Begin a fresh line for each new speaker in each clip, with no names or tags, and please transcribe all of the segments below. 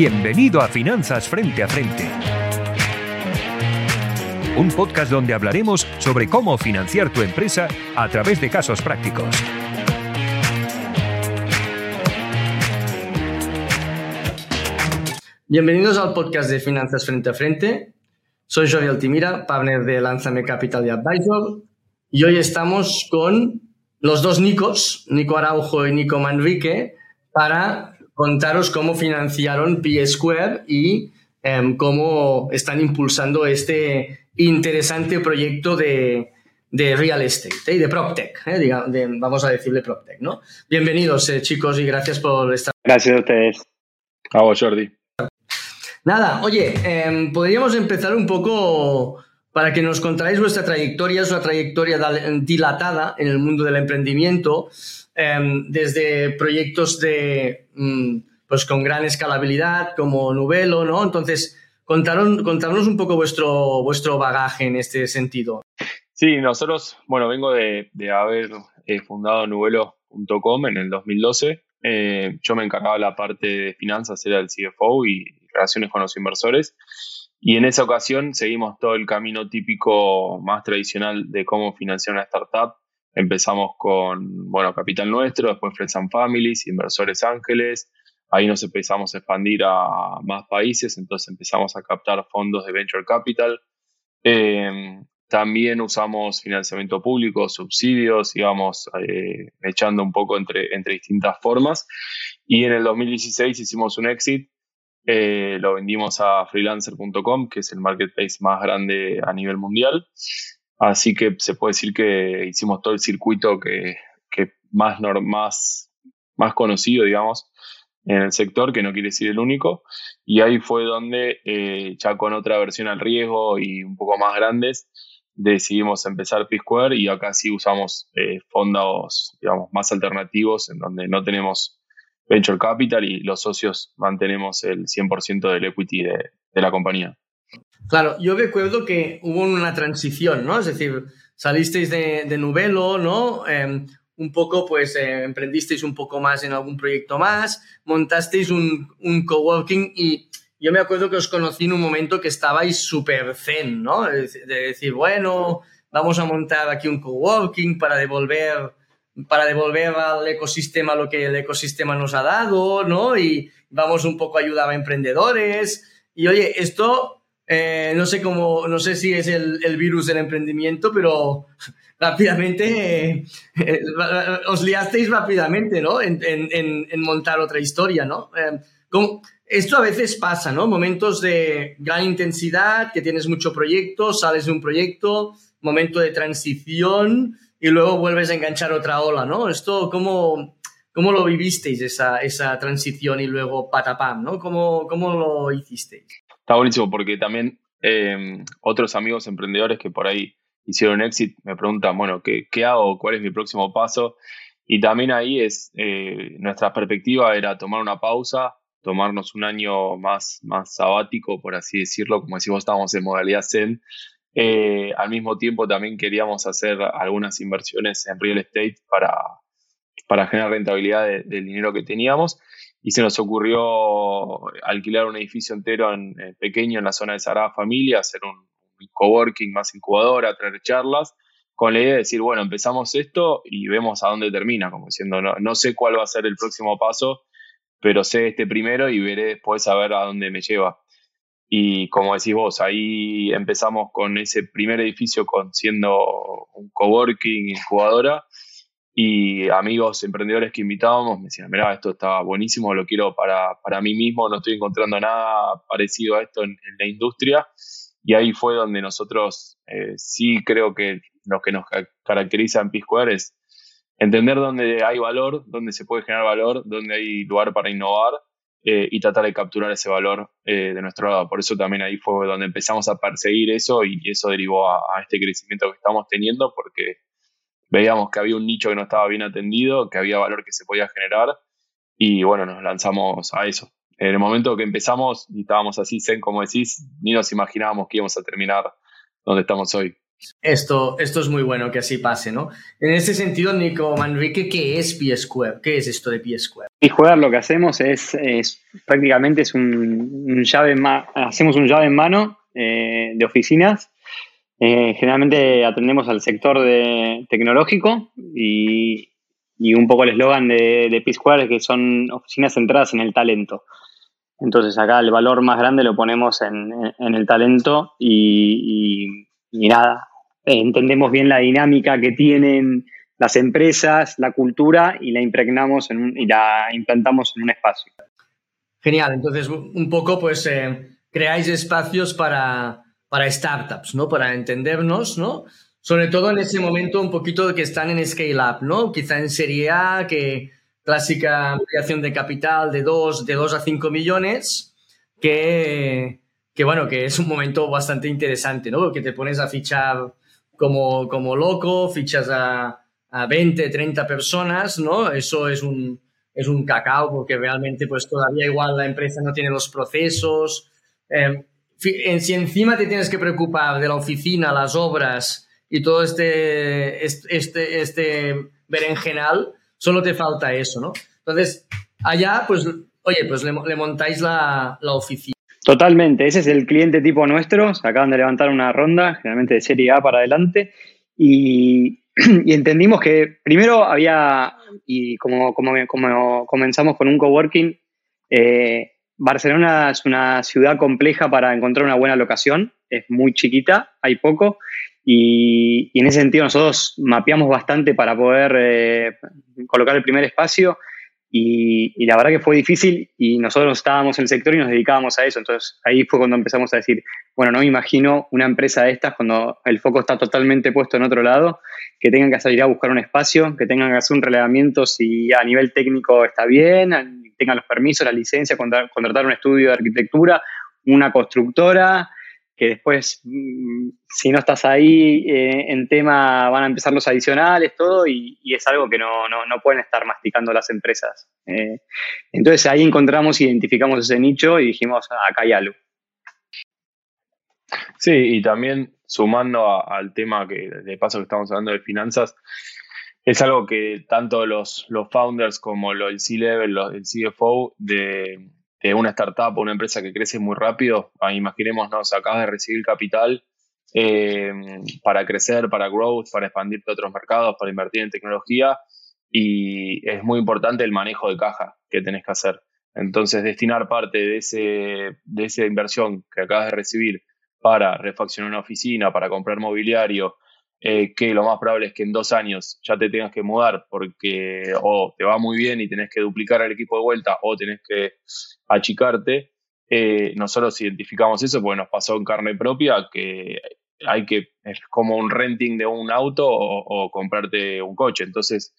Bienvenido a Finanzas Frente a Frente. Un podcast donde hablaremos sobre cómo financiar tu empresa a través de casos prácticos.
Bienvenidos al podcast de Finanzas Frente a Frente. Soy Jordi Altimira, partner de Lanzame Capital y Advisor. Y hoy estamos con los dos Nicos, Nico Araujo y Nico Manrique, para contaros cómo financiaron P Square y em, cómo están impulsando este interesante proyecto de, real estate ¿eh? y de PropTech, ¿eh? vamos a decirle PropTech, ¿no? Bienvenidos, eh, chicos, y gracias por estar.
Gracias a ustedes.
A vos, Jordi.
Nada, oye, em, podríamos empezar un poco para que nos contáis vuestra trayectoria, es una trayectoria dilatada en el mundo del emprendimiento, em, desde proyectos de, mm, pues con gran escalabilidad como Nubelo, ¿no? Entonces, contaron, contarnos un poco vuestro, vuestro bagaje en este sentido.
Sí, nosotros, bueno, vengo de, haber eh, fundado Nubelo.com en el 2012. Eh, yo me encargaba de la parte de finanzas, era el CFO y relaciones con los inversores. Y en esa ocasión seguimos todo el camino típico más tradicional de cómo financiar una startup. Empezamos con, bueno, Capital Nuestro, después Friends and Families, Inversores Ángeles. Ahí nos empezamos a expandir a más países, entonces empezamos a captar fondos de Venture Capital. Eh, también usamos financiamiento público, subsidios, íbamos eh, echando un poco entre, entre distintas formas. Y en el 2016 hicimos un exit eh, lo vendimos a freelancer.com, que es el marketplace más grande a nivel mundial. Así que se puede decir que hicimos todo el circuito que, más, más, más conocido, digamos, en el sector, que no quiere decir el único. Y ahí fue donde, eh, ya con otra versión al riesgo y un poco más grandes, decidimos empezar P-Square y acá sí usamos eh, fondos, digamos, más alternativos, en donde no tenemos venture capital y los socios mantenemos el 100% del equity de, la compañía.
Claro, yo recuerdo que hubo una transición, ¿no? Es decir, salisteis de, de Nubelo, ¿no? Em, un poco, pues, eh, emprendisteis un poco más en algún proyecto más, montasteis un, un coworking y yo me acuerdo que os conocí en un momento que estabais súper zen, ¿no? De decir, bueno, vamos a montar aquí un coworking para devolver para devolver al ecosistema lo que el ecosistema nos ha dado, ¿no? Y vamos un poco a ayudar a emprendedores. Y oye, esto eh, no sé cómo, no sé si es el, virus del emprendimiento, pero rápidamente eh, os liasteis rápidamente, ¿no? En, montar otra historia, ¿no? Eh, esto a veces pasa, ¿no? Momentos de gran intensidad, que tienes mucho proyecto, sales de un proyecto, momento de transición y luego vuelves a enganchar otra ola, ¿no? Esto, ¿cómo, cómo lo vivisteis, esa, esa transición y luego patapam, ¿no? ¿Cómo, cómo lo hicisteis?
Está buenísimo porque también em, otros amigos emprendedores que por ahí hicieron éxito me preguntan, bueno, ¿qué, ¿qué, hago? ¿Cuál es mi próximo paso? Y también ahí es, eh, nuestra perspectiva era tomar una pausa, tomarnos un año más, más sabático, por así decirlo, como decimos, estábamos en modalidad Zen, eh, al mismo tiempo también queríamos hacer algunas inversiones en real estate para, para generar rentabilidad del dinero que teníamos y se nos ocurrió alquilar un edificio entero en, eh, pequeño en la zona de Sagrada Familia, hacer un, coworking más incubadora, traer charlas, con la idea de decir, bueno, empezamos esto y vemos a dónde termina, como diciendo, no, no sé cuál va a ser el próximo paso, pero sé este primero y veré después a a dónde me lleva. Y como decís vos, ahí empezamos con ese primer edificio con siendo un coworking, incubadora, y amigos emprendedores que invitábamos me decían, mira, esto está buenísimo, lo quiero para, para mí mismo, no estoy encontrando nada parecido a esto en, la industria. Y ahí fue donde nosotros eh, sí creo que lo que nos caracteriza en P-Square es entender dónde hay valor, dónde se puede generar valor, dónde hay lugar para innovar eh, y tratar de capturar ese valor eh, de nuestro lado. Por eso también ahí fue donde empezamos a perseguir eso y eso derivó a, este crecimiento que estamos teniendo porque veíamos que había un nicho que no estaba bien atendido, que había valor que se podía generar y bueno, nos lanzamos a eso. En el momento que empezamos y estábamos así zen, como decís, ni nos imaginábamos que íbamos a terminar donde estamos hoy.
Esto, esto es muy bueno que así pase, ¿no? En ese sentido, Nico Manrique, ¿qué es P-Square? ¿Qué es esto de P-Square?
P-Square lo que hacemos es, prácticamente es un, llave hacemos un llave en mano eh, de oficinas. Eh, generalmente atendemos al sector de, tecnológico y, un poco el eslogan de, de P-Square es que son oficinas centradas en el talento. Entonces acá el valor más grande lo ponemos en, el talento y, nada, entendemos bien la dinámica que tienen las empresas, la cultura y la impregnamos y la implantamos en un espacio.
Genial, entonces un poco pues eh, creáis espacios para, para startups, ¿no? Para entendernos, ¿no? Sobre todo en ese momento un poquito que están en scale up, ¿no? Quizá en serie A, que clásica ampliación de capital de 2 de dos a 5 millones, que, que, bueno, que es un momento bastante interesante, ¿no? Porque te pones a fichar como, como loco, fichas a, a 20, 30 personas, ¿no? Eso es un, es un cacao porque realmente pues todavía igual la empresa no tiene los procesos. Eh, si encima te tienes que preocupar de la oficina, las obras y todo este, este, este berenjenal, Solo te falta eso, ¿no? Entonces, allá, pues, oye, pues le, montáis la, oficina.
Totalmente, ese es el cliente tipo nuestro, se acaban de levantar una ronda, generalmente de serie A para adelante, y, entendimos que primero había, y como, como, como comenzamos con un coworking, eh, Barcelona es una ciudad compleja para encontrar una buena locación, es muy chiquita, hay poco, y, en ese sentido nosotros mapeamos bastante para poder eh, colocar el primer espacio y, la verdad que fue difícil y nosotros estábamos en el sector y nos dedicábamos a eso. Entonces ahí fue cuando empezamos a decir, bueno, no me imagino una empresa de estas cuando el foco está totalmente puesto en otro lado, que tengan que salir a buscar un espacio, que tengan que hacer un relevamiento si a nivel técnico está bien, tengan los permisos, la licencia, contratar un estudio de arquitectura, una constructora, que después, mm, si no estás ahí eh, en tema, van a empezar los adicionales, todo, y, es algo que no, pueden estar masticando las empresas. Eh, entonces ahí encontramos, identificamos ese nicho y dijimos, ah, acá hay algo.
Sí, y también sumando al tema que de paso que estamos hablando de finanzas, es algo que tanto los, los founders como el C-Level, el CFO de, de una startup o una empresa que crece muy rápido, ah, imaginémonos, acabas de recibir capital eh, para crecer, para growth, para expandirte a otros mercados, para invertir en tecnología y es muy importante el manejo de caja que tenés que hacer. Entonces, destinar parte de, ese, de esa inversión que acabas de recibir para refaccionar una oficina, para comprar mobiliario, eh, que lo más probable es que en dos años ya te tengas que mudar porque o te va muy bien y tenés que duplicar el equipo de vuelta o tenés que achicarte. Eh, nosotros identificamos eso porque nos pasó en carne propia que hay que, es como un renting de un auto o, comprarte un coche. Entonces,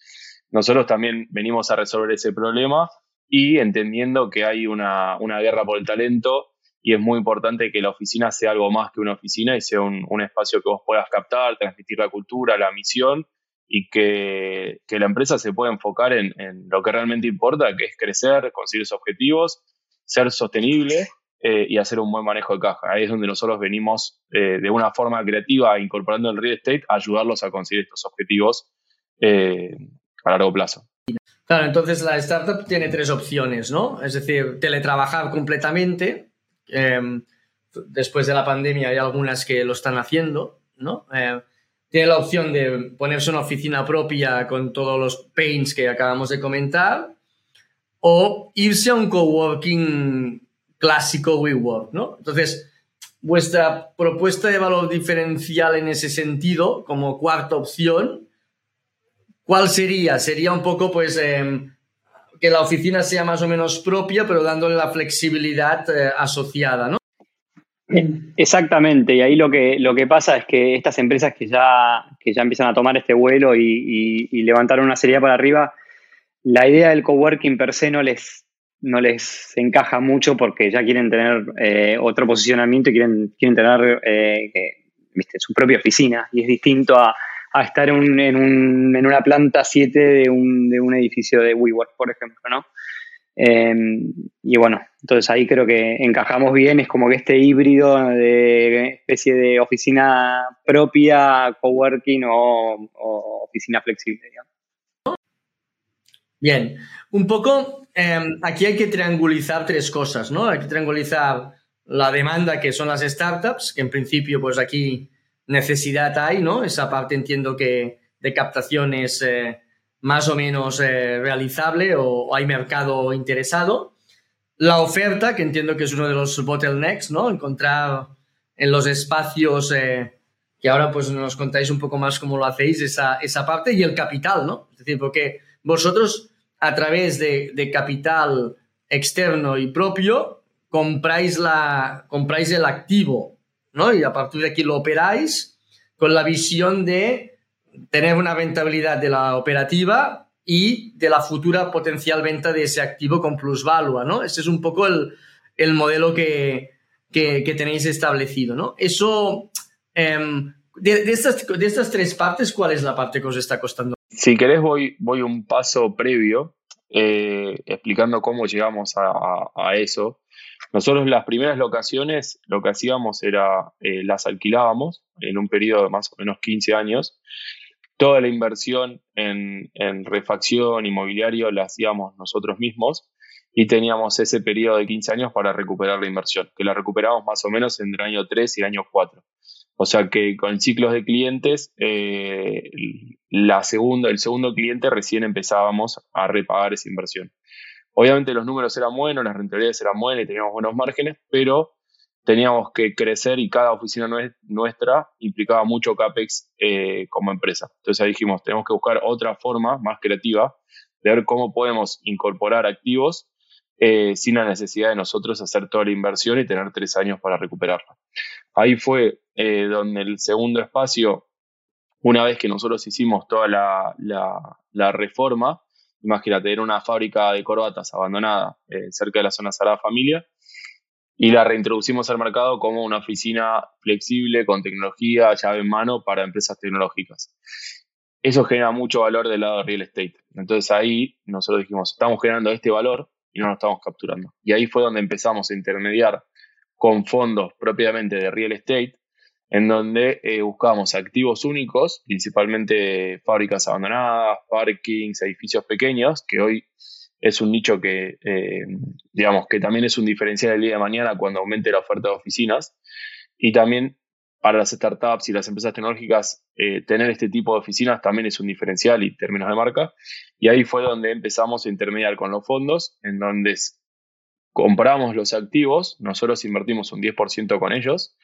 nosotros también venimos a resolver ese problema y entendiendo que hay una, una guerra por el talento y es muy importante que la oficina sea algo más que una oficina y sea un, espacio que vos puedas captar, transmitir la cultura, la misión y que, la empresa se pueda enfocar en, lo que realmente importa, que es crecer, conseguir sus objetivos, ser sostenible eh, y hacer un buen manejo de caja. Ahí es donde nosotros venimos eh, de una forma creativa, incorporando el real estate, a ayudarlos a conseguir estos objetivos eh, a largo plazo.
Claro, entonces la startup tiene tres opciones, ¿no? Es decir, teletrabajar completamente, Em, después de la pandemia hay algunas que lo están haciendo, ¿no? Eh, tiene la opción de ponerse una oficina propia con todos los paints que acabamos de comentar o irse a un coworking clásico WeWork, ¿no? Entonces, vuestra propuesta de valor diferencial en ese sentido, como cuarta opción, ¿cuál sería? Sería un poco, pues, em, que la oficina sea más o menos propia, pero dándole la flexibilidad eh, asociada, ¿no?
Exactamente, y ahí lo que, lo que pasa es que estas empresas que ya, que ya empiezan a tomar este vuelo y, levantar una serie para arriba, la idea del coworking per se no les, no les encaja mucho porque ya quieren tener eh, otro posicionamiento y quieren, quieren tener eh, su propia oficina y es distinto a, a estar en, un, en, una planta 7 de un, de un edificio de WeWork, por ejemplo, ¿no? Em, y bueno, entonces ahí creo que encajamos bien, es como que este híbrido de especie de oficina propia, coworking o, o oficina flexible, digamos.
Bien, un poco em, aquí hay que triangulizar tres cosas, ¿no? Hay que triangulizar la demanda que son las startups, que en principio pues aquí necesidad hay, ¿no? Esa parte entiendo que de captación es eh, más o menos eh, realizable o, hay mercado interesado. La oferta, que entiendo que es uno de los bottlenecks, ¿no? Encontrar en los espacios eh, que ahora pues nos contáis un poco más cómo lo hacéis, esa, esa parte, y el capital, ¿no? Es decir, porque vosotros a través de, capital externo y propio, compráis, la, compráis el activo, ¿no? Y a partir de aquí lo operáis con la visión de tener una rentabilidad de la operativa y de la futura potencial venta de ese activo con plusvalua, ¿no? Ese es un poco el, modelo que, tenéis establecido, ¿no? Eso, em, de, estas, de estas tres partes, ¿cuál es la parte que os está costando?
Si querés, voy, voy un paso previo eh, explicando cómo llegamos a, eso. Nosotros las primeras locaciones lo que hacíamos era eh, las alquilábamos en un periodo de más o menos 15 años. Toda la inversión en, refacción inmobiliario la hacíamos nosotros mismos y teníamos ese periodo de 15 años para recuperar la inversión, que la recuperamos más o menos entre el año 3 y el año 4. O sea que con ciclos de clientes, eh, el segundo cliente recién empezábamos a repagar esa inversión. Obviamente los números eran buenos, las rentabilidades eran buenas y teníamos buenos márgenes, pero teníamos que crecer y cada oficina nuestra implicaba mucho CAPEX eh, como empresa. Entonces ahí dijimos, tenemos que buscar otra forma más creativa de ver cómo podemos incorporar activos eh, sin la necesidad de nosotros hacer toda la inversión y tener tres años para recuperarla. Ahí fue eh, donde el segundo espacio, una vez que nosotros hicimos toda la, reforma, imagínate, era una fábrica de corbatas abandonada eh, cerca de la zona Sagrada Familia, y la reintroducimos al mercado como una oficina flexible con tecnología, llave en mano para empresas tecnológicas. Eso genera mucho valor del lado de real estate. Entonces ahí nosotros dijimos, estamos generando este valor, y no lo estamos capturando. Y ahí fue donde empezamos a intermediar con fondos propiamente de real estate, en donde eh, buscamos activos únicos, principalmente fábricas abandonadas, parkings, edificios pequeños, que hoy es un nicho que, eh, digamos, que también es un diferencial el día de mañana cuando aumente la oferta de oficinas. Y también para las startups y las empresas tecnológicas, eh, tener este tipo de oficinas también es un diferencial y términos de marca. Y ahí fue donde empezamos a intermediar con los fondos, en donde compramos los activos, nosotros invertimos un 10% con ellos,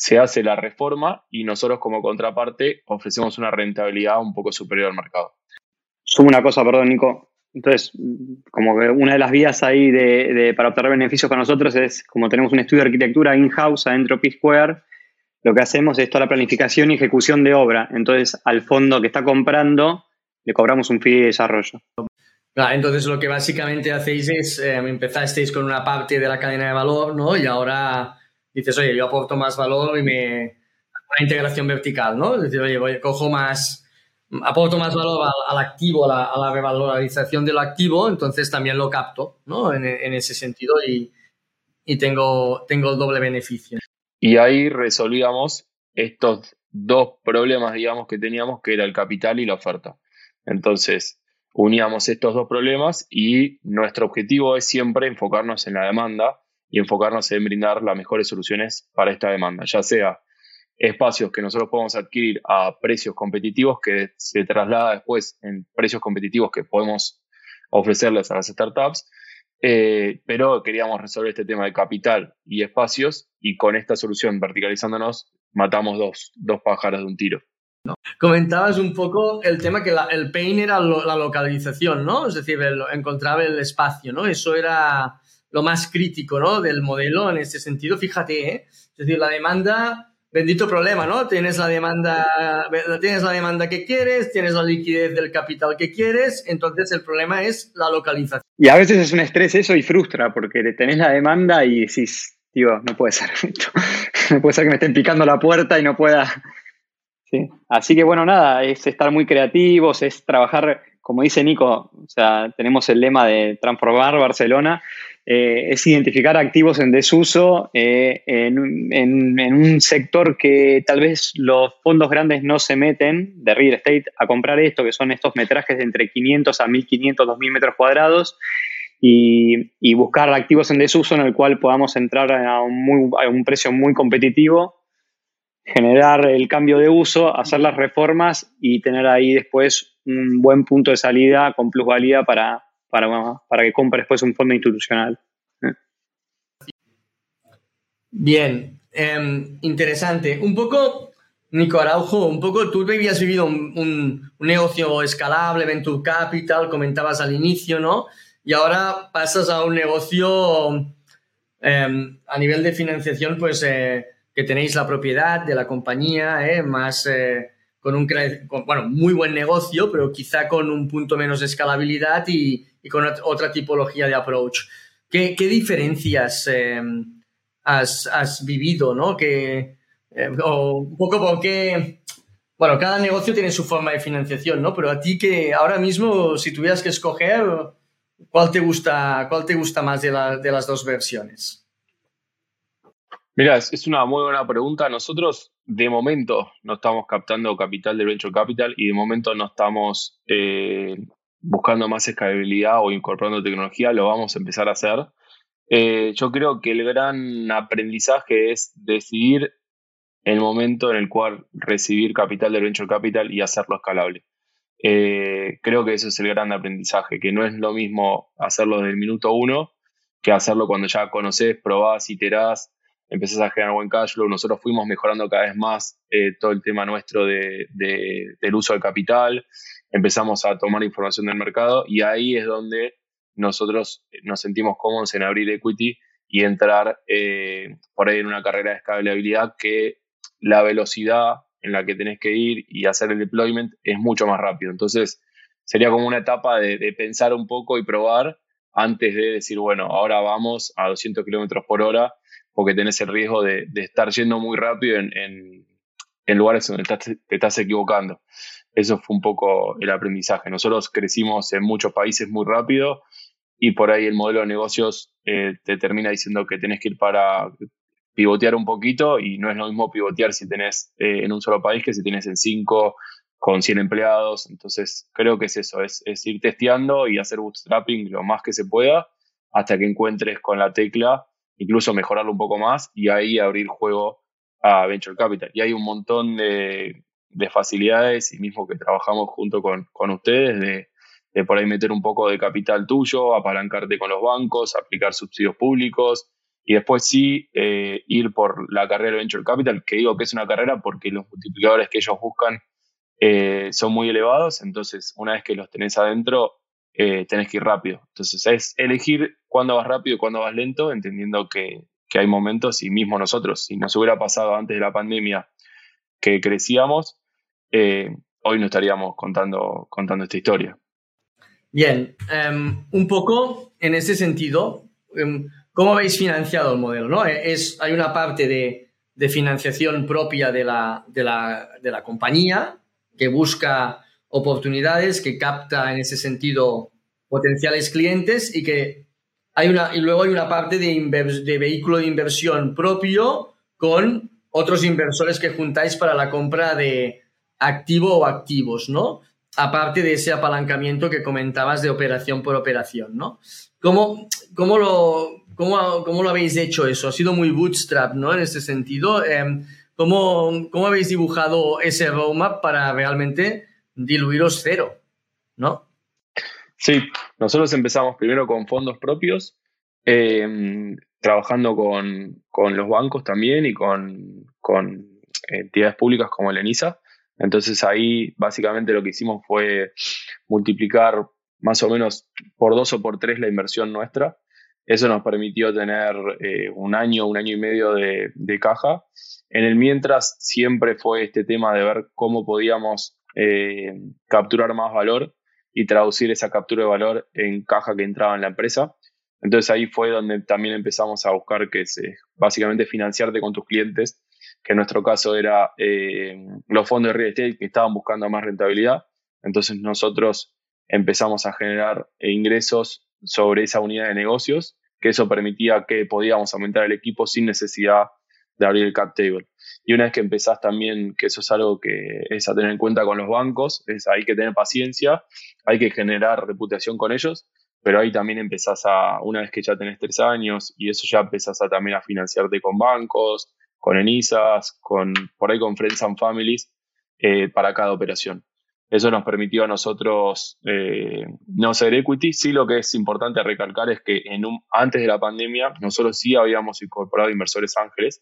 se hace la reforma y nosotros como contraparte ofrecemos una rentabilidad un poco superior al mercado.
Sumo una cosa, perdón, Nico. Entonces, como que una de las vías ahí de, para obtener beneficios para nosotros es, como tenemos un estudio de arquitectura in-house adentro P-Square, lo que hacemos es toda la planificación y ejecución de obra. Entonces, al fondo que está comprando, le cobramos un fee de desarrollo.
entonces lo que básicamente hacéis es, eh, empezasteis con una parte de la cadena de valor, ¿no? Y ahora dices, oye, yo aporto más valor y me... Una integración vertical, ¿no? Es decir, oye, cojo más, aporto más valor al, activo, a la, revalorización del activo, entonces también lo capto, ¿no? En, ese sentido y, y tengo, tengo el doble beneficio.
Y ahí resolvíamos estos dos problemas, digamos, que teníamos, que era el capital y la oferta. Entonces, uníamos estos dos problemas y nuestro objetivo es siempre enfocarnos en la demanda y enfocarnos en brindar las mejores soluciones para esta demanda, ya sea espacios que nosotros podemos adquirir a precios competitivos que se traslada después en precios competitivos que podemos ofrecerles a las startups, eh, pero queríamos resolver este tema de capital y espacios y con esta solución verticalizándonos matamos dos, dos pájaros de un tiro.
Comentabas un poco el tema que el pain era la localización, ¿no? Es decir, encontrar el espacio, ¿no? Eso era lo más crítico, ¿no? Del modelo en ese sentido. Fíjate, ¿eh? Es decir, la demanda bendito problema, ¿no? Tienes la demanda, tienes la demanda que quieres, tienes la liquidez del capital que quieres, entonces el problema es la localización.
Y a veces es un estrés eso y frustra, porque tenés la demanda y decís, tío, no puede ser no puede ser que me estén picando la puerta y no pueda. Sí. Así que bueno, nada, es estar muy creativos, es trabajar, como dice Nico, o sea, tenemos el lema de transformar Barcelona, eh, es identificar activos en desuso eh, en, un sector que tal vez los fondos grandes no se meten de real estate a comprar esto, que son estos metrajes de entre 500 a 1500, 2000 metros cuadrados. Y, buscar activos en desuso en el cual podamos entrar a un, a un precio muy competitivo generar el cambio de uso, hacer las reformas y tener ahí después un buen punto de salida con plusvalía para, para, para que compre después un fondo institucional.
Bien, em, interesante. Un poco, Nico Araujo, un poco tú habías vivido un, negocio escalable, Venture Capital, comentabas al inicio, ¿no? Y ahora pasas a un negocio em, a nivel de financiación, pues... Eh, que tenéis la propiedad de la compañía, ¿eh? más eh, con un bueno, muy buen negocio, pero quizá con un punto menos de escalabilidad y, con otra tipología de approach. ¿Qué, diferencias em, has, vivido? ¿no? Que, em, o un poco porque, bueno, cada negocio tiene su forma de financiación, ¿no? Pero a ti que ahora mismo, si tuvieras que escoger, ¿cuál te gusta, cuál te gusta más de, de las dos versiones?
Mira, es, una muy buena pregunta. Nosotros de momento no estamos captando capital de Venture Capital y de momento no estamos eh, buscando más escalabilidad o incorporando tecnología, lo vamos a empezar a hacer. Eh, yo creo que el gran aprendizaje es decidir el momento en el cual recibir capital de Venture Capital y hacerlo escalable. Eh, creo que eso es el gran aprendizaje, que no es lo mismo hacerlo desde el minuto uno que hacerlo cuando ya conoces, probás, iterás empezás a generar buen cash flow. Nosotros fuimos mejorando cada vez más eh, todo el tema nuestro de, del uso del capital, empezamos a tomar información del mercado y ahí es donde nosotros nos sentimos cómodos en abrir equity y entrar eh, por ahí en una carrera de escalabilidad que la velocidad en la que tenés que ir y hacer el deployment es mucho más rápido. Entonces, sería como una etapa de, de pensar un poco y probar antes de decir, bueno, ahora vamos a 200 kilómetros por hora porque tenés el riesgo de, estar yendo muy rápido en, lugares donde te estás equivocando. Eso fue un poco el aprendizaje. Nosotros crecimos en muchos países muy rápido y por ahí el modelo de negocios eh, te termina diciendo que tenés que ir para pivotear un poquito y no es lo mismo pivotear si tenés eh, en un solo país que si tenés en cinco con 100 empleados. Entonces creo que es eso, es, es ir testeando y hacer bootstrapping lo más que se pueda hasta que encuentres con la tecla incluso mejorarlo un poco más y ahí abrir juego a Venture Capital. Y hay un montón de, facilidades y mismo que trabajamos junto con, ustedes de, por ahí meter un poco de capital tuyo, apalancarte con los bancos, aplicar subsidios públicos y después sí eh, ir por la carrera de Venture Capital, que digo que es una carrera porque los multiplicadores que ellos buscan eh, son muy elevados, entonces una vez que los tenés adentro, eh, tenés que ir rápido. Entonces es elegir cuándo vas rápido y cuándo vas lento, entendiendo que, hay momentos y mismo nosotros, si nos hubiera pasado antes de la pandemia que crecíamos, eh, hoy no estaríamos contando, contando esta historia.
Bien, em, un poco en ese sentido, em, ¿cómo habéis financiado el modelo? ¿no? Es, hay una parte de, de financiación propia de la, de, la, de la compañía que busca oportunidades, que capta en ese sentido potenciales clientes y que hay una, y luego hay una parte de, de vehículo de inversión propio con otros inversores que juntáis para la compra de activo o activos, ¿no? Aparte de ese apalancamiento que comentabas de operación por operación, ¿no? ¿Cómo, cómo, lo, cómo, cómo lo habéis hecho eso? Ha sido muy bootstrap, ¿no? En este sentido. Em, ¿cómo, ¿Cómo habéis dibujado ese roadmap para realmente diluiros cero, ¿no?
Sí, nosotros empezamos primero con fondos propios, em, trabajando con, los bancos también y con, entidades públicas como el ENISA. Entonces ahí básicamente lo que hicimos fue multiplicar más o menos por dos o por tres la inversión nuestra. Eso nos permitió tener eh, un año, un año y medio de, de, caja. En el mientras siempre fue este tema de ver cómo podíamos eh, capturar más valor y traducir esa captura de valor en caja que entraba en la empresa. Entonces ahí fue donde también empezamos a buscar que se, básicamente financiarte con tus clientes que en nuestro caso era eh, los fondos de real estate que estaban buscando más rentabilidad. Entonces nosotros empezamos a generar ingresos sobre esa unidad de negocios, que eso permitía que podíamos aumentar el equipo sin necesidad de abrir el cap table. Y una vez que empezás también, que eso es algo que es a tener en cuenta con los bancos, es hay que tener paciencia, hay que generar reputación con ellos, pero ahí también empezás a, una vez que ya tenés tres años, y eso ya empezás a también a financiarte con bancos, con ENISAS, con, por ahí con Friends and Families, eh, para cada operación. Eso nos permitió a nosotros eh, no ser equity. Sí, lo que es importante recalcar es que en un, antes de la pandemia, nosotros sí habíamos incorporado inversores ángeles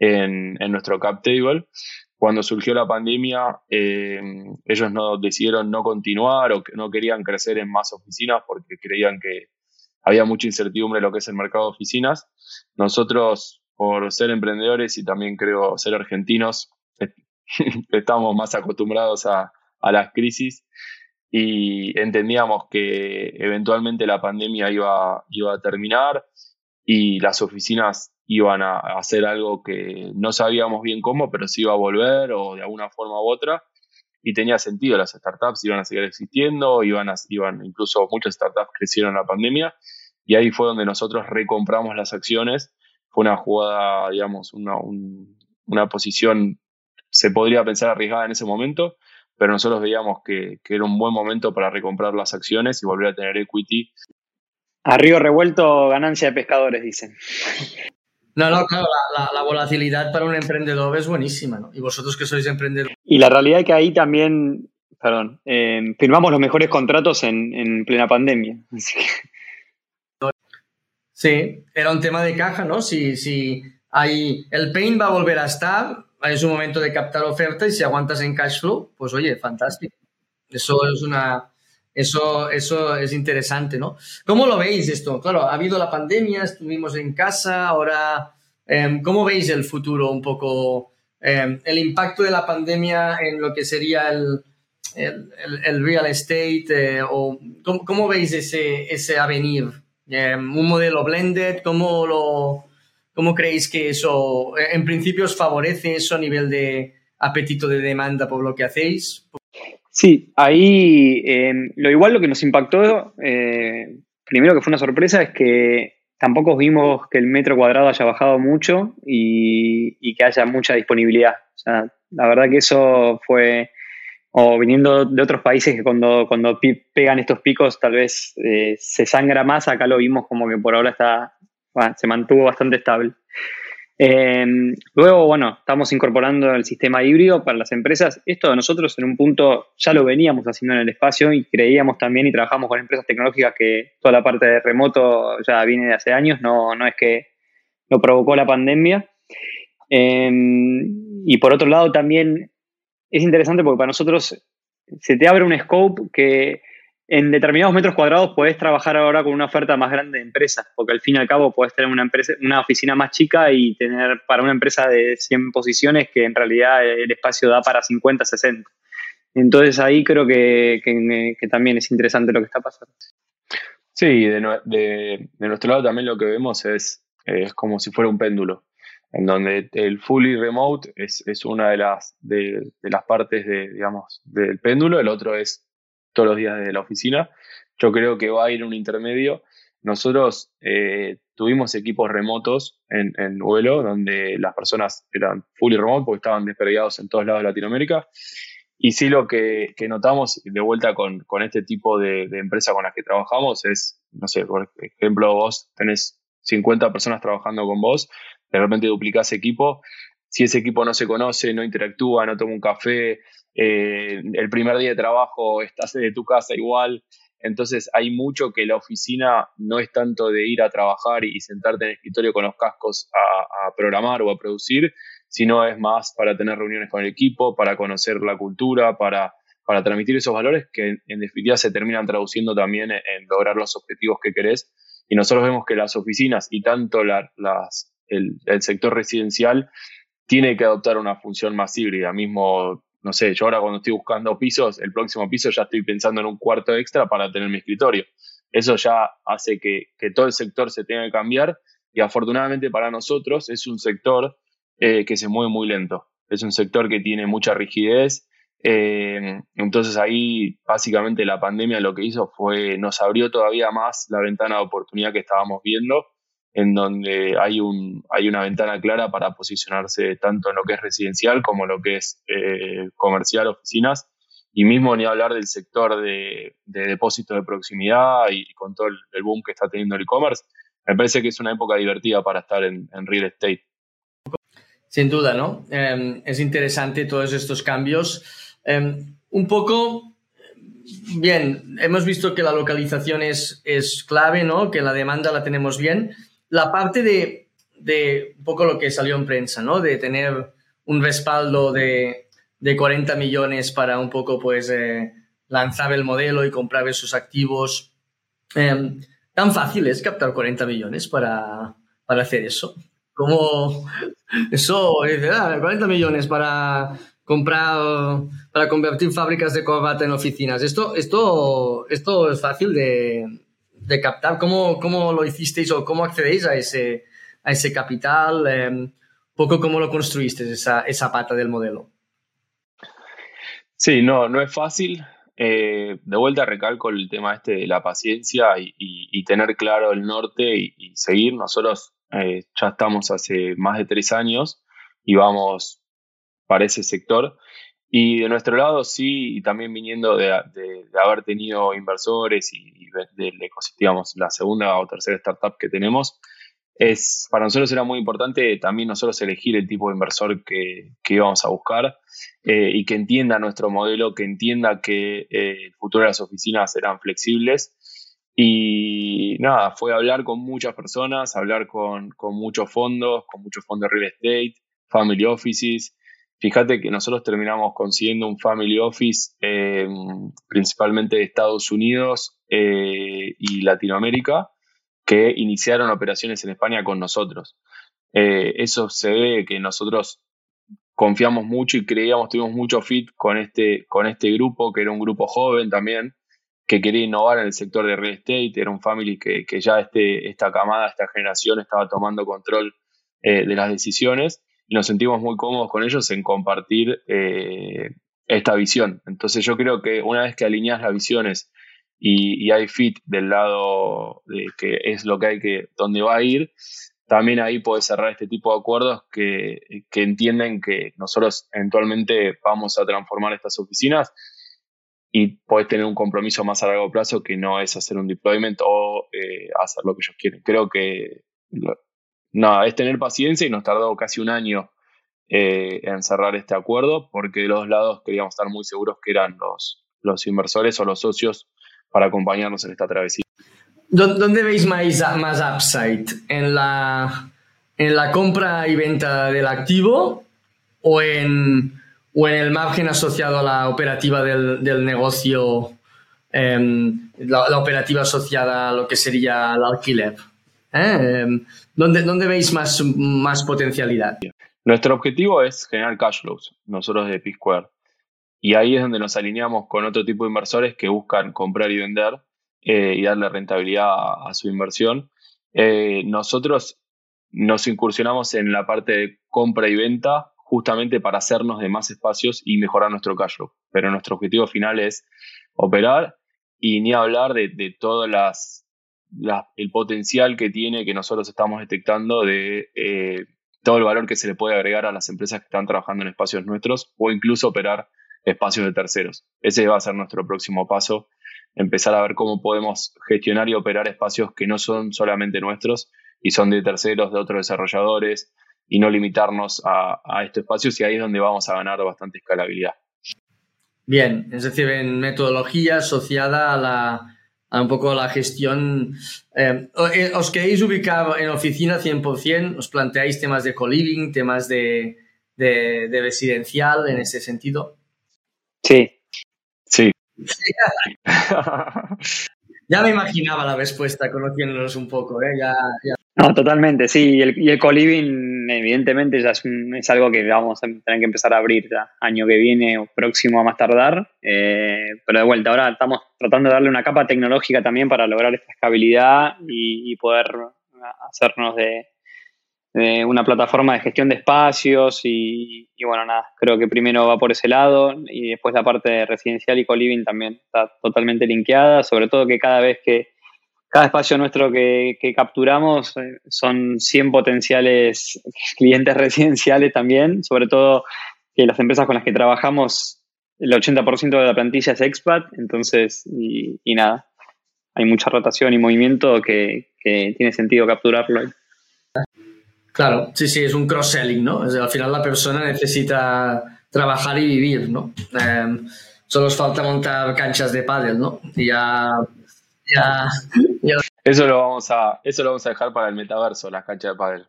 en, nuestro cap table. Cuando surgió la pandemia, eh, ellos no decidieron no continuar o que no querían crecer en más oficinas porque creían que había mucha incertidumbre en lo que es el mercado de oficinas. Nosotros, por ser emprendedores y también creo ser argentinos, estamos más acostumbrados a, a las crisis y entendíamos que eventualmente la pandemia iba, iba a terminar y las oficinas iban a hacer algo que no sabíamos bien cómo, pero sí iba a volver o de alguna forma u otra. Y tenía sentido, las startups iban a seguir existiendo, iban, a, iban incluso muchas startups crecieron en la pandemia. Y ahí fue donde nosotros recompramos las acciones. Fue una jugada, digamos, una, una posición, se podría pensar arriesgada en ese momento, pero nosotros veíamos que, que, era un buen momento para recomprar las acciones y volver a tener equity.
A río revuelto, ganancia de pescadores, dicen.
No, no, claro, la, volatilidad para un emprendedor es buenísima, ¿no? Y vosotros que sois emprendedores.
Y la realidad es que ahí también, perdón, eh, firmamos los mejores contratos en, plena pandemia.
Sí, era un tema de caja, ¿no? Si, si hay, el pain va a volver a estar, es un momento de captar oferta y si aguantas en cash flow, pues oye, fantástico. Eso es una, eso, eso es interesante, ¿no? ¿Cómo lo veis esto? Claro, ha habido la pandemia, estuvimos en casa, ahora, em, ¿cómo veis el futuro un poco? Em, el impacto de la pandemia en lo que sería el, el, real estate, eh, o ¿cómo, veis ese, ese avenir? Em, ¿Un modelo blended? ¿Cómo, lo, ¿Cómo creéis que eso, en principio, os favorece eso a nivel de apetito de demanda por lo que hacéis?
Sí, ahí em, lo igual lo que nos impactó, eh, primero que fue una sorpresa, es que tampoco vimos que el metro cuadrado haya bajado mucho y, que haya mucha disponibilidad. O sea, la verdad que eso fue, o viniendo de otros países que cuando, cuando pegan estos picos tal vez eh, se sangra más, acá lo vimos como que por ahora está, se mantuvo bastante estable. Em, luego, bueno, estamos incorporando el sistema híbrido para las empresas. Esto nosotros en un punto ya lo veníamos haciendo en el espacio y creíamos también y trabajamos con empresas tecnológicas que toda la parte de remoto ya viene de hace años, no, no es que lo provocó la pandemia. Em, y por otro lado también es interesante porque para nosotros se te abre un scope que en determinados metros cuadrados puedes trabajar ahora con una oferta más grande de empresas, porque al fin y al cabo puedes tener una, empresa, una oficina más chica y tener para una empresa de 100 posiciones que en realidad el espacio da para 50, 60. Entonces ahí creo que, también es interesante lo que está pasando.
Sí, de, nuestro lado también lo que vemos es, es como si fuera un péndulo, en donde el fully remote es, una de las, de, de las partes de, digamos, del péndulo, el otro es todos los días desde la oficina. Yo creo que va a ir un intermedio. Nosotros eh, tuvimos equipos remotos en, en vuelo donde las personas eran fully remote porque estaban desperdigados en todos lados de Latinoamérica. Y sí lo que, notamos de vuelta con, este tipo de, de empresa con las que trabajamos es, no sé, por ejemplo, vos tenés 50 personas trabajando con vos, de repente duplicás equipo, si ese equipo no se conoce, no interactúa, no toma un café, eh, el primer día de trabajo estás de tu casa igual. Entonces hay mucho que la oficina no es tanto de ir a trabajar y sentarte en el escritorio con los cascos a, programar o a producir, sino es más para tener reuniones con el equipo, para conocer la cultura, para, para transmitir esos valores que en, definitiva se terminan traduciendo también en, lograr los objetivos que querés. Y nosotros vemos que las oficinas y tanto el, el sector residencial tiene que adoptar una función más híbrida. Mismo no sé, yo ahora cuando estoy buscando pisos, el próximo piso ya estoy pensando en un cuarto extra para tener mi escritorio. Eso ya hace que, todo el sector se tenga que cambiar y afortunadamente para nosotros es un sector eh, que se mueve muy lento. Es un sector que tiene mucha rigidez. Eh, entonces ahí básicamente la pandemia lo que hizo fue, nos abrió todavía más la ventana de oportunidad que estábamos viendo, en donde hay, un, hay una ventana clara para posicionarse tanto en lo que es residencial como en lo que es comercial, oficinas y mismo ni hablar del sector de, depósitos de proximidad y, con todo el, boom que está teniendo el e-commerce, me parece que es una época divertida para estar en, real estate.
Sin duda, ¿no? Em, es interesante todos estos cambios. Em, un poco, bien, hemos visto que la localización es, es clave, ¿no? Que la demanda la tenemos bien. La parte de, de un poco lo que salió en prensa, ¿no? De tener un respaldo de, de 40 millones para un poco pues eh, lanzar el modelo y comprar esos activos. Em, tan fácil es captar 40 millones para, hacer eso. Como eso, 40 millones para comprar, para convertir fábricas de corbata en oficinas. Esto, esto, esto es fácil de, captar. ¿Cómo, ¿Cómo, lo hicisteis o cómo accedéis a ese, a ese capital? Um, poco cómo lo construiste esa, esa pata del modelo.
Sí, no, no es fácil. Eh, de vuelta recalco el tema este de la paciencia y, tener claro el norte y, seguir. Nosotros eh, ya estamos hace más de tres años y vamos para ese sector. Y de nuestro lado sí, y también viniendo de, haber tenido inversores y, del ecosistema, la segunda o tercera startup que tenemos, es, para nosotros era muy importante también nosotros elegir el tipo de inversor que, íbamos a buscar eh, y que entienda nuestro modelo, que entienda que eh, el futuro de las oficinas serán flexibles. Y nada, fue hablar con muchas personas, hablar con, muchos fondos, con muchos fondos de real estate, family offices. Fíjate que nosotros terminamos consiguiendo un family office eh, principalmente de Estados Unidos y Latinoamérica que iniciaron operaciones en España con nosotros. Eh, eso se ve que nosotros confiamos mucho y creíamos, tuvimos mucho fit con este, con este grupo, que era un grupo joven también, que quería innovar en el sector de real estate, era un family que, ya este, esta camada, esta generación estaba tomando control eh, de las decisiones nos sentimos muy cómodos con ellos en compartir eh, esta visión. Entonces yo creo que una vez que alineas las visiones y, hay fit del lado de que es lo que hay que, donde va a ir, también ahí puedes cerrar este tipo de acuerdos que, que entienden que nosotros eventualmente vamos a transformar estas oficinas y puedes tener un compromiso más a largo plazo que no es hacer un deployment o eh, hacer lo que ellos quieren. Creo que nada, es tener paciencia y nos tardó casi un año eh, en cerrar este acuerdo porque de los dos lados queríamos estar muy seguros que eran los, los inversores o los socios para acompañarnos en esta travesía.
¿Dónde veis más, más upside? ¿En la, ¿En la compra y venta del activo o en, o en el margen asociado a la operativa del, del negocio, em, la, operativa asociada a lo que sería el alquiler? ¿Eh? ¿Dónde, ¿Dónde, veis más, más potencialidad?
Nuestro objetivo es generar cash flows, nosotros de P-Square. Y ahí es donde nos alineamos con otro tipo de inversores que buscan comprar y vender eh, y darle rentabilidad a, su inversión. Eh, nosotros nos incursionamos en la parte de compra y venta justamente para hacernos de más espacios y mejorar nuestro cash flow. Pero nuestro objetivo final es operar y ni hablar de, de todo las, el potencial que tiene que nosotros estamos detectando de eh, todo el valor que se le puede agregar a las empresas que están trabajando en espacios nuestros o incluso operar espacios de terceros. Ese va a ser nuestro próximo paso, empezar a ver cómo podemos gestionar y operar espacios que no son solamente nuestros y son de terceros, de otros desarrolladores, y no limitarnos a, estos espacios y ahí es donde vamos a ganar bastante escalabilidad.
Bien, es decir, en metodología asociada a la, un poco la gestión. Eh, eh, ¿Os queréis ubicar en oficina 100%? ¿Os planteáis temas de co-living, temas de, de, residencial en ese sentido?
Sí.
Sí.
ya me imaginaba la respuesta conociéndonos un poco, ¿eh? Ya,
No, totalmente, sí. Y el, y el co-living, evidentemente, ya es, algo que vamos a tener que empezar a abrir ya año que viene o próximo a más tardar. Eh, pero de vuelta, ahora estamos tratando de darle una capa tecnológica también para lograr esta escalabilidad y, poder hacernos de, una plataforma de gestión de espacios y, bueno, nada, creo que primero va por ese lado y después la parte de residencial y co-living también está totalmente linkeada, sobre todo que cada vez que cada espacio nuestro que, capturamos eh, son 100 potenciales clientes residenciales también, sobre todo que las empresas con las que trabajamos, el 80% de la plantilla es expat, entonces, y, nada, hay mucha rotación y movimiento que, tiene sentido capturarlo.
Claro, sí, sí, es un cross-selling, ¿no? al final la persona necesita trabajar y vivir, ¿no? Em, solo os falta montar canchas de pádel, ¿no? Y ya, ya,
Eso lo vamos a, eso lo vamos a dejar para el metaverso, las canchas de pádel.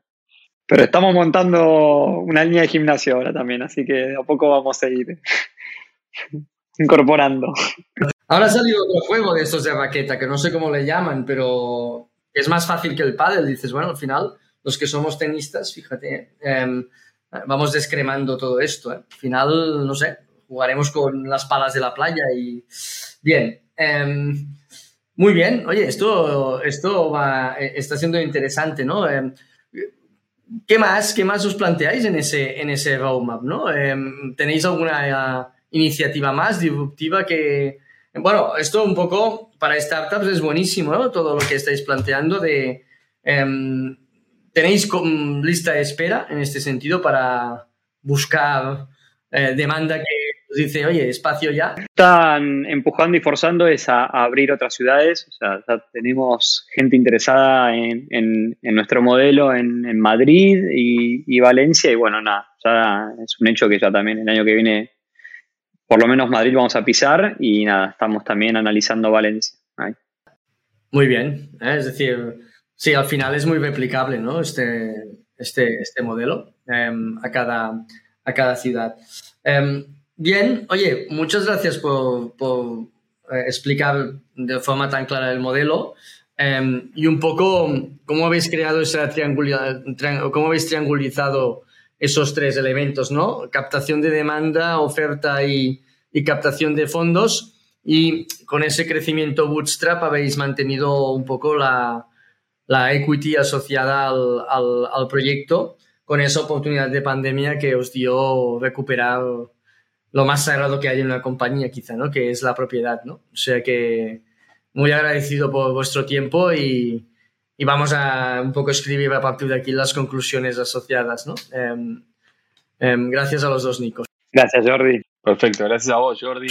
Pero estamos montando una línea de gimnasio ahora también, así que de a poco vamos a ir incorporando.
Ahora ha salido otro juego de estos de raqueta, que no sé cómo le llaman, pero es más fácil que el pádel. Dices, bueno, al final, los que somos tenistas, fíjate, em, vamos descremando todo esto. ¿eh? Al final, no sé, jugaremos con las palas de la playa y... Bien. Em, muy bien, oye, esto, esto va, eh, está siendo interesante, ¿no? Em, ¿Qué más, qué más os planteáis en ese, en ese roadmap, ¿no? Em, ¿Tenéis alguna uh, iniciativa más disruptiva que... Bueno, esto un poco para startups es buenísimo, ¿no? Todo lo que estáis planteando de... Em, ¿Tenéis lista de espera en este sentido para buscar eh, demanda que dice, oye, espacio ya.
Están empujando y forzando es a, abrir otras ciudades. O sea, ya tenemos gente interesada en, en, nuestro modelo en, Madrid y, Valencia. Y bueno, nada, ya es un hecho que ya también el año que viene, por lo menos Madrid vamos a pisar. Y nada, estamos también analizando Valencia.
Muy bien. ¿eh? Es decir, sí, al final es muy replicable, ¿no? Este, este, este modelo em, a, cada, a cada ciudad. Em, Bien, oye, muchas gracias por, eh, explicar de forma tan clara el modelo em, y un poco cómo habéis creado esa triangularidad, cómo habéis triangulizado esos tres elementos, ¿no? Captación de demanda, oferta y, captación de fondos y con ese crecimiento bootstrap habéis mantenido un poco la, equity asociada al, al proyecto con esa oportunidad de pandemia que os dio recuperar lo más sagrado que hay en una compañía, quizá, ¿no? Que es la propiedad, ¿no? O sea que muy agradecido por vuestro tiempo y, vamos a un poco escribir a partir de aquí las conclusiones asociadas, ¿no? Em, em, gracias a los dos, Nicos.
Gracias, Jordi.
Perfecto, gracias a vos, Jordi.